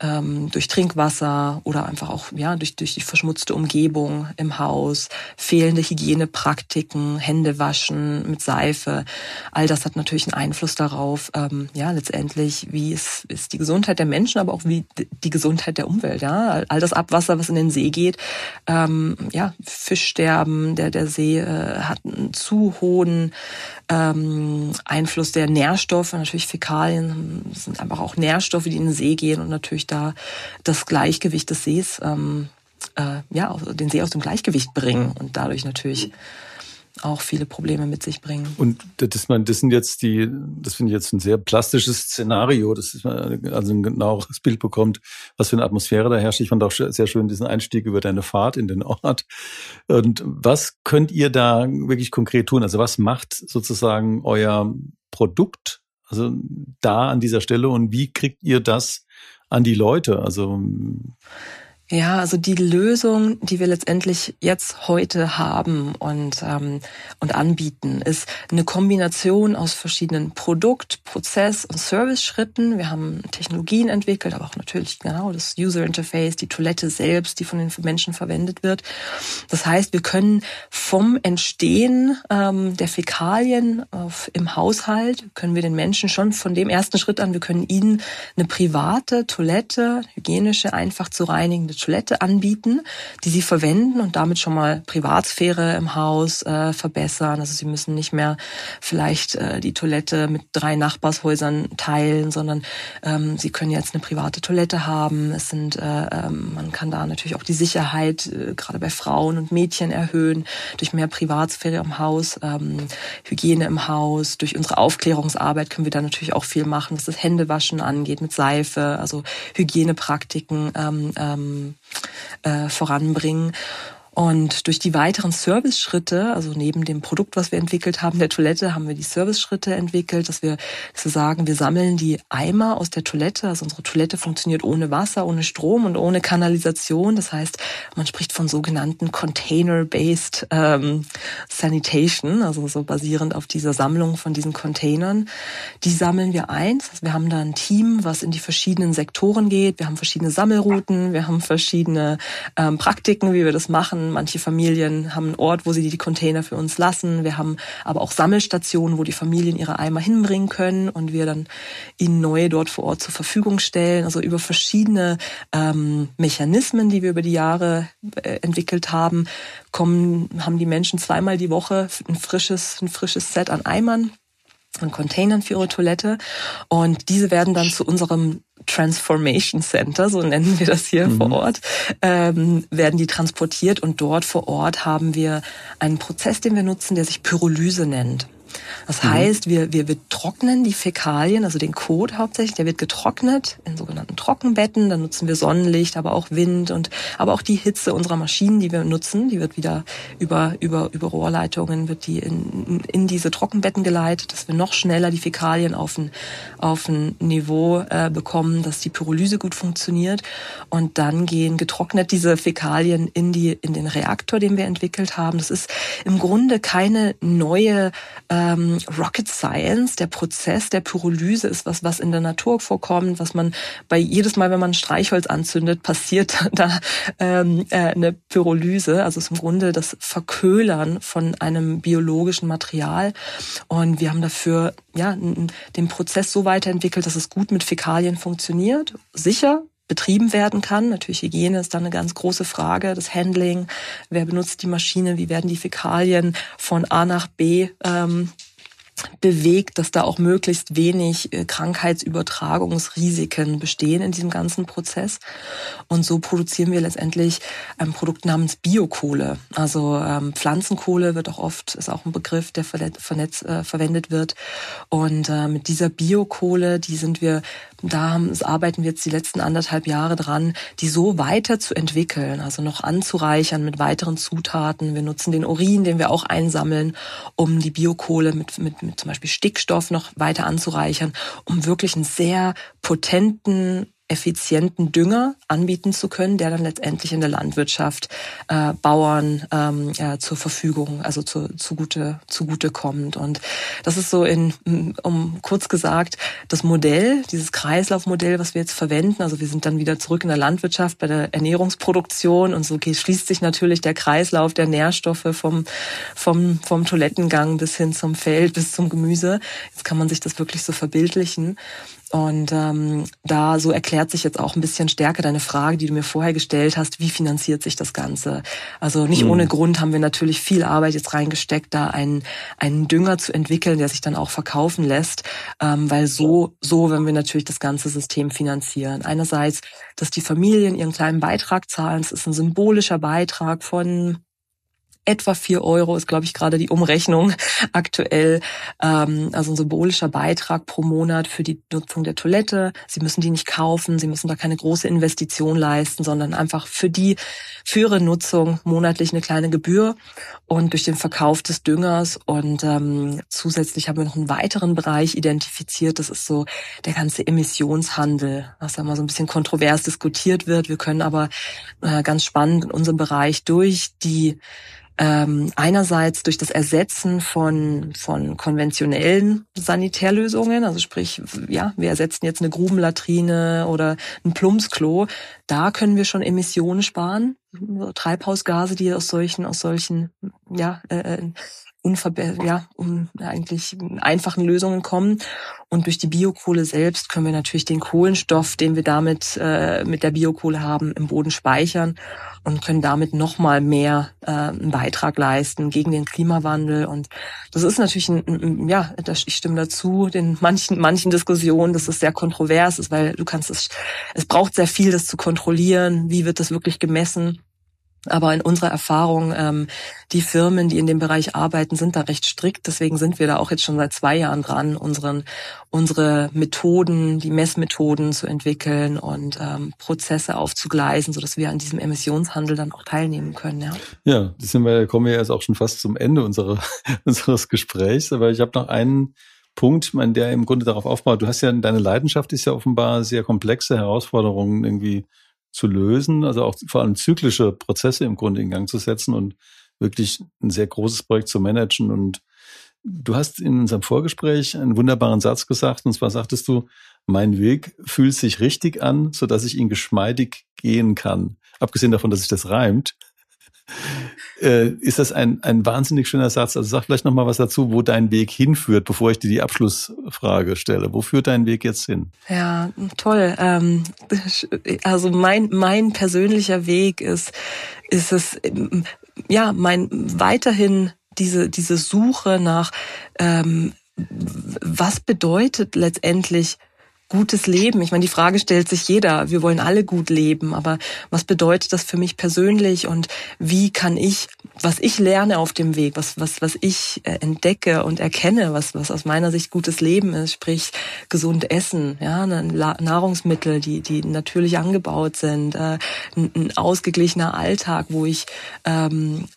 ähm, durch Trinkwasser oder einfach auch ja durch durch die verschmutzte Umgebung im Haus, fehlende Hygienepraktiken, Hände waschen mit Seife, all das hat natürlich einen Einfluss darauf, ähm, ja letztendlich wie ist, ist die Gesundheit der Menschen, aber auch wie die Gesundheit der Umwelt, ja, all das Abwasser, was in den See geht, ähm, ja Fischsterben, der der See äh, hat einen zu hohen ähm, Einfluss der Nährstoffe, natürlich Fäkalien sind einfach auch Nährstoffe, die in den See gehen und natürlich da das Gleichgewicht des Sees, ähm, äh, ja, den See aus dem Gleichgewicht bringen und dadurch natürlich auch viele Probleme mit sich bringen. Und das, man, das sind jetzt die, das finde ich jetzt ein sehr plastisches Szenario, das ist also ein genaueres Bild bekommt, was für eine Atmosphäre da herrscht. Ich fand auch sehr schön diesen Einstieg über deine Fahrt in den Ort. Und was könnt ihr da wirklich konkret tun? Also was macht sozusagen euer Produkt, also da an dieser Stelle und wie kriegt ihr das an die Leute? Also ja, also die Lösung, die wir letztendlich jetzt heute haben und, ähm, und anbieten, ist eine Kombination aus verschiedenen Produkt-, Prozess- und Service-Schritten. Wir haben Technologien entwickelt, aber auch natürlich genau das User Interface, die Toilette selbst, die von den Menschen verwendet wird. Das heißt, wir können vom Entstehen ähm, der Fäkalien auf, im Haushalt, können wir den Menschen schon von dem ersten Schritt an, wir können ihnen eine private Toilette, hygienische, einfach zu reinigende Toilette anbieten, die sie verwenden und damit schon mal Privatsphäre im Haus äh, verbessern. Also sie müssen nicht mehr vielleicht äh, die Toilette mit drei Nachbarshäusern teilen, sondern ähm, sie können jetzt eine private Toilette haben. Es sind, äh, ähm, man kann da natürlich auch die Sicherheit äh, gerade bei Frauen und Mädchen erhöhen durch mehr Privatsphäre im Haus, ähm, Hygiene im Haus. Durch unsere Aufklärungsarbeit können wir da natürlich auch viel machen, was das Händewaschen angeht mit Seife, also Hygienepraktiken. Ähm, ähm, äh, voranbringen. Und durch die weiteren Service-Schritte, also neben dem Produkt, was wir entwickelt haben, der Toilette, haben wir die Service-Schritte entwickelt, dass wir, wir sagen, wir sammeln die Eimer aus der Toilette. Also unsere Toilette funktioniert ohne Wasser, ohne Strom und ohne Kanalisation. Das heißt, man spricht von sogenannten Container-Based ähm, Sanitation, also so basierend auf dieser Sammlung von diesen Containern. Die sammeln wir ein. Also wir haben da ein Team, was in die verschiedenen Sektoren geht. Wir haben verschiedene Sammelrouten, wir haben verschiedene ähm, Praktiken, wie wir das machen Manche Familien haben einen Ort, wo sie die Container für uns lassen. Wir haben aber auch Sammelstationen, wo die Familien ihre Eimer hinbringen können und wir dann ihnen neue dort vor Ort zur Verfügung stellen. Also über verschiedene ähm, Mechanismen, die wir über die Jahre äh, entwickelt haben, kommen, haben die Menschen zweimal die Woche ein frisches, ein frisches Set an Eimern an Containern für ihre Toilette und diese werden dann zu unserem Transformation Center, so nennen wir das hier mhm. vor Ort, ähm, werden die transportiert und dort vor Ort haben wir einen Prozess, den wir nutzen, der sich Pyrolyse nennt. Das mhm. heißt, wir, wir, wir trocknen die Fäkalien, also den Kot hauptsächlich, der wird getrocknet in sogenannten Trockenbetten. Dann nutzen wir Sonnenlicht, aber auch Wind und aber auch die Hitze unserer Maschinen, die wir nutzen, die wird wieder über, über, über Rohrleitungen wird die in, in diese Trockenbetten geleitet, dass wir noch schneller die Fäkalien auf ein, auf ein Niveau äh, bekommen, dass die Pyrolyse gut funktioniert. Und dann gehen getrocknet diese Fäkalien in die, in den Reaktor, den wir entwickelt haben. Das ist im Grunde keine neue äh, ähm, Rocket Science, der Prozess der Pyrolyse ist was, was in der Natur vorkommt, was man bei jedes Mal, wenn man Streichholz anzündet, passiert da ähm, äh, eine Pyrolyse, also ist im Grunde das Verköhlern von einem biologischen Material. Und wir haben dafür ja den Prozess so weiterentwickelt, dass es gut mit Fäkalien funktioniert, sicher betrieben werden kann. Natürlich Hygiene ist dann eine ganz große Frage, das Handling, wer benutzt die Maschine, wie werden die Fäkalien von A nach B ähm, bewegt, dass da auch möglichst wenig äh, Krankheitsübertragungsrisiken bestehen in diesem ganzen Prozess. Und so produzieren wir letztendlich ein Produkt namens Biokohle. Also ähm, Pflanzenkohle wird auch oft, ist auch ein Begriff, der vernetz, äh, verwendet wird. Und äh, mit dieser Biokohle, die sind wir, da arbeiten wir jetzt die letzten anderthalb Jahre dran, die so weiter zu entwickeln, also noch anzureichern mit weiteren Zutaten. Wir nutzen den Urin, den wir auch einsammeln, um die Biokohle mit, mit mit zum Beispiel Stickstoff noch weiter anzureichern, um wirklich einen sehr potenten effizienten Dünger anbieten zu können, der dann letztendlich in der Landwirtschaft äh, Bauern ähm, ja, zur Verfügung, also zu, zugute, zugute kommt. Und das ist so in, um kurz gesagt, das Modell, dieses Kreislaufmodell, was wir jetzt verwenden. Also wir sind dann wieder zurück in der Landwirtschaft bei der Ernährungsproduktion und so schließt sich natürlich der Kreislauf der Nährstoffe vom, vom, vom Toilettengang bis hin zum Feld, bis zum Gemüse. Jetzt kann man sich das wirklich so verbildlichen. Und ähm, da so erklärt sich jetzt auch ein bisschen stärker deine Frage, die du mir vorher gestellt hast, wie finanziert sich das Ganze? Also nicht mhm. ohne Grund haben wir natürlich viel Arbeit jetzt reingesteckt, da einen, einen Dünger zu entwickeln, der sich dann auch verkaufen lässt, ähm, weil so, so wenn wir natürlich das ganze System finanzieren. Einerseits, dass die Familien ihren kleinen Beitrag zahlen, es ist ein symbolischer Beitrag von etwa vier Euro ist, glaube ich, gerade die Umrechnung aktuell. Ähm, also ein symbolischer Beitrag pro Monat für die Nutzung der Toilette. Sie müssen die nicht kaufen, Sie müssen da keine große Investition leisten, sondern einfach für die, für ihre Nutzung monatlich eine kleine Gebühr und durch den Verkauf des Düngers. Und ähm, zusätzlich haben wir noch einen weiteren Bereich identifiziert. Das ist so der ganze Emissionshandel, was da mal so ein bisschen kontrovers diskutiert wird. Wir können aber äh, ganz spannend in unserem Bereich durch die ähm, einerseits durch das Ersetzen von, von konventionellen Sanitärlösungen, also sprich, ja, wir ersetzen jetzt eine Grubenlatrine oder ein Plumpsklo, da können wir schon Emissionen sparen, Treibhausgase, die aus solchen, aus solchen, ja, äh, äh unverbe ja, um eigentlich einfachen Lösungen kommen. Und durch die Biokohle selbst können wir natürlich den Kohlenstoff, den wir damit äh, mit der Biokohle haben, im Boden speichern und können damit nochmal mehr äh, einen Beitrag leisten gegen den Klimawandel. Und das ist natürlich ein, ja, ich stimme dazu, den manchen, manchen Diskussionen, dass es sehr kontrovers ist, weil du kannst es, es braucht sehr viel, das zu kontrollieren. Wie wird das wirklich gemessen? Aber in unserer Erfahrung, ähm, die Firmen, die in dem Bereich arbeiten, sind da recht strikt. Deswegen sind wir da auch jetzt schon seit zwei Jahren dran, unseren, unsere Methoden, die Messmethoden zu entwickeln und ähm, Prozesse aufzugleisen, sodass wir an diesem Emissionshandel dann auch teilnehmen können. Ja, ja das sind wir, kommen wir jetzt auch schon fast zum Ende unserer, unseres Gesprächs. Aber ich habe noch einen Punkt, mein, der im Grunde darauf aufbaut. Du hast ja, deine Leidenschaft ist ja offenbar sehr komplexe Herausforderungen irgendwie zu lösen, also auch vor allem zyklische Prozesse im Grunde in Gang zu setzen und wirklich ein sehr großes Projekt zu managen. Und du hast in unserem Vorgespräch einen wunderbaren Satz gesagt, und zwar sagtest du, mein Weg fühlt sich richtig an, so dass ich ihn geschmeidig gehen kann. Abgesehen davon, dass sich das reimt, äh, ist das ein, ein wahnsinnig schöner Satz. Also sag vielleicht nochmal was dazu, wo dein Weg hinführt, bevor ich dir die Abschlussfrage stelle. Wo führt dein Weg jetzt hin? Ja, toll. Ähm, also mein, mein persönlicher Weg ist, ist es, ja, mein weiterhin diese, diese Suche nach, ähm, was bedeutet letztendlich gutes Leben? Ich meine, die Frage stellt sich jeder. Wir wollen alle gut leben, aber was bedeutet das für mich persönlich und wie kann ich, was ich lerne auf dem Weg, was was was ich äh, entdecke und erkenne, was was aus meiner Sicht gutes Leben ist, sprich gesund essen, ja, Nahrungsmittel, die die natürlich angebaut sind, äh, ein, ausgeglichener Alltag, wo ich ähm,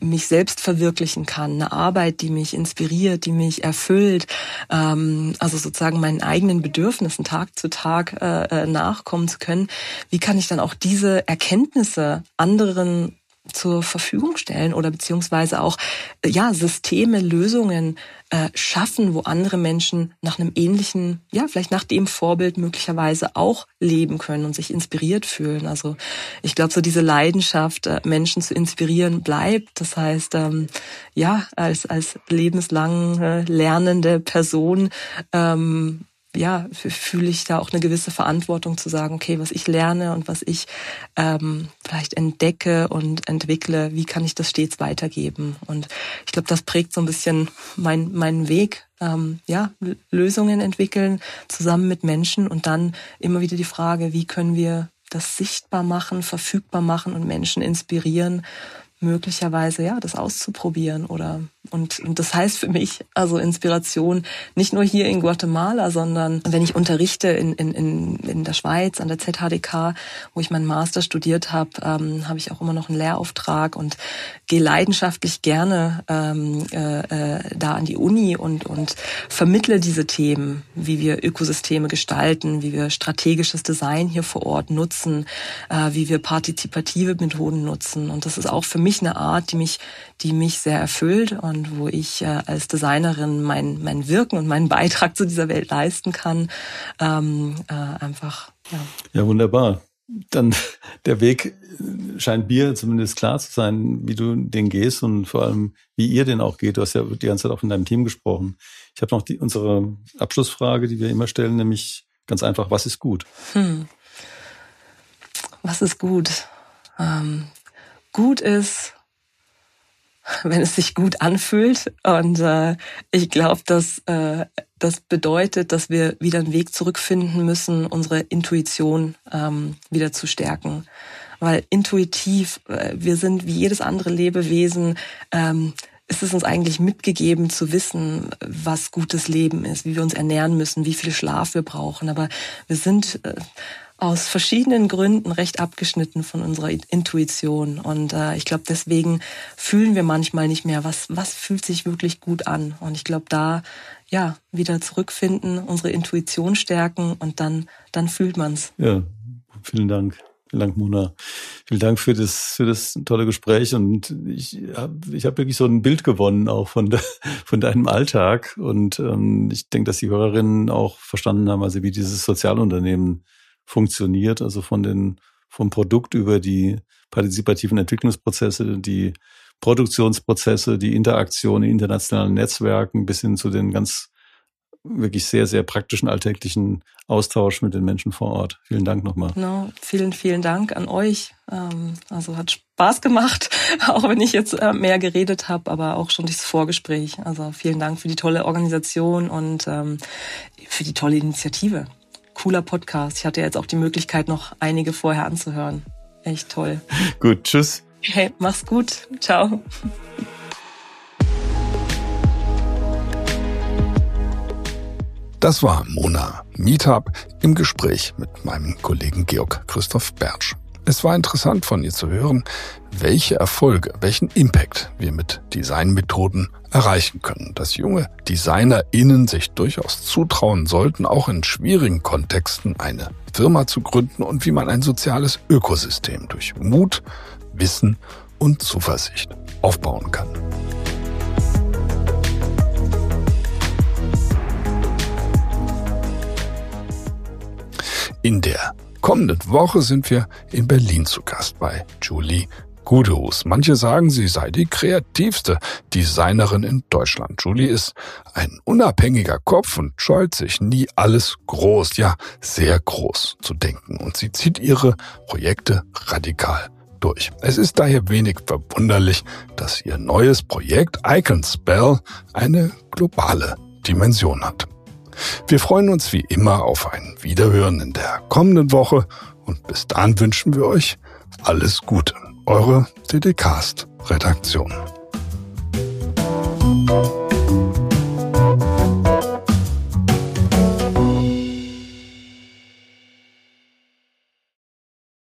mich selbst verwirklichen kann, eine Arbeit, die mich inspiriert, die mich erfüllt, ähm, also sozusagen meinen eigenen Bedürfnissen Tag zu Tag äh, äh, nachkommen zu können, wie kann ich dann auch diese Erkenntnisse anderen zur Verfügung stellen oder beziehungsweise auch äh, ja Systeme, Lösungen äh, schaffen, wo andere Menschen nach einem ähnlichen, ja vielleicht nach dem Vorbild möglicherweise auch leben können und sich inspiriert fühlen. Also ich glaube, so diese Leidenschaft, äh, Menschen zu inspirieren, bleibt. Das heißt, ähm, ja als als lebenslang äh, lernende Person ähm, ja, fühle ich da auch eine gewisse Verantwortung zu sagen, okay, was ich lerne und was ich ähm, vielleicht entdecke und entwickle, wie kann ich das stets weitergeben? Und ich glaube, das prägt so ein bisschen mein, meinen Weg, ähm, ja, Lösungen entwickeln, zusammen mit Menschen und dann immer wieder die Frage, wie können wir das sichtbar machen, verfügbar machen und Menschen inspirieren, möglicherweise ja das auszuprobieren oder und, und das heißt für mich also Inspiration nicht nur hier in Guatemala, sondern wenn ich unterrichte in, in, in, in der Schweiz an der ZHDK, wo ich meinen Master studiert habe, ähm, habe ich auch immer noch einen Lehrauftrag und gehe leidenschaftlich gerne ähm, äh, äh, da an die Uni und und vermittle diese Themen, wie wir Ökosysteme gestalten, wie wir strategisches Design hier vor Ort nutzen, äh, wie wir partizipative Methoden nutzen. Und das ist auch für mich mich eine Art, die mich, die mich sehr erfüllt und wo ich äh, als Designerin mein, mein Wirken und meinen Beitrag zu dieser Welt leisten kann. Ähm, äh, einfach, ja. Ja, wunderbar. Dann der Weg scheint mir zumindest klar zu sein, wie du den gehst und vor allem, wie ihr den auch geht. Du hast ja die ganze Zeit auch in deinem Team gesprochen. Ich habe noch die, unsere Abschlussfrage, die wir immer stellen, nämlich ganz einfach, was ist gut? Hm. Was ist gut? Ähm, gut ist, wenn es sich gut anfühlt. Und äh, ich glaube, dass äh, das bedeutet, dass wir wieder einen Weg zurückfinden müssen, unsere Intuition ähm, wieder zu stärken. Weil intuitiv, äh, wir sind wie jedes andere Lebewesen, ähm, ist es uns eigentlich mitgegeben zu wissen, was gutes Leben ist, wie wir uns ernähren müssen, wie viel Schlaf wir brauchen. Aber wir sind äh, aus verschiedenen Gründen recht abgeschnitten von unserer Intuition. Und äh, ich glaube, deswegen fühlen wir manchmal nicht mehr, was, was fühlt sich wirklich gut an. Und ich glaube, da ja wieder zurückfinden, unsere Intuition stärken und dann, dann fühlt man's. Ja, vielen Dank. Vielen Dank, Mona. Vielen Dank für das, für das tolle Gespräch. Und ich habe ich hab wirklich so ein Bild gewonnen auch von, de, von deinem Alltag. Und ähm, ich denke, dass die Hörerinnen auch verstanden haben, also wie dieses Sozialunternehmen funktioniert, also von den, vom Produkt über die partizipativen Entwicklungsprozesse, die Produktionsprozesse, die Interaktion in internationalen Netzwerken bis hin zu den ganz wirklich sehr, sehr praktischen alltäglichen Austausch mit den Menschen vor Ort. Vielen Dank nochmal. Genau, vielen, vielen Dank an euch. Ähm, also hat Spaß gemacht, auch wenn ich jetzt äh, mehr geredet habe, aber auch schon dieses Vorgespräch. Also vielen Dank für die tolle Organisation und ähm, für die tolle Initiative cooler Podcast. Ich hatte jetzt auch die Möglichkeit, noch einige vorher anzuhören. echt toll. Gut, tschüss. Hey, mach's gut. Ciao. Das war Mona Meetup im Gespräch mit meinem Kollegen Georg Christoph Bertsch. Es war interessant von ihr zu hören, welche Erfolge, welchen Impact wir mit Designmethoden erreichen können. Dass junge DesignerInnen sich durchaus zutrauen sollten, auch in schwierigen Kontexten eine Firma zu gründen und wie man ein soziales Ökosystem durch Mut, Wissen und Zuversicht aufbauen kann. In der kommenden Woche sind wir in Berlin zu Gast bei Julie Gudehus. Manche sagen, sie sei die kreativste Designerin in Deutschland. Julie ist ein unabhängiger Kopf und scheut sich nie alles groß, ja sehr groß zu denken. Und sie zieht ihre Projekte radikal durch. Es ist daher wenig verwunderlich, dass ihr neues Projekt Icon Spell eine globale Dimension hat. Wir freuen uns wie immer auf ein Wiederhören in der kommenden Woche und bis dahin wünschen wir euch alles Gute. Eure DDcast Redaktion.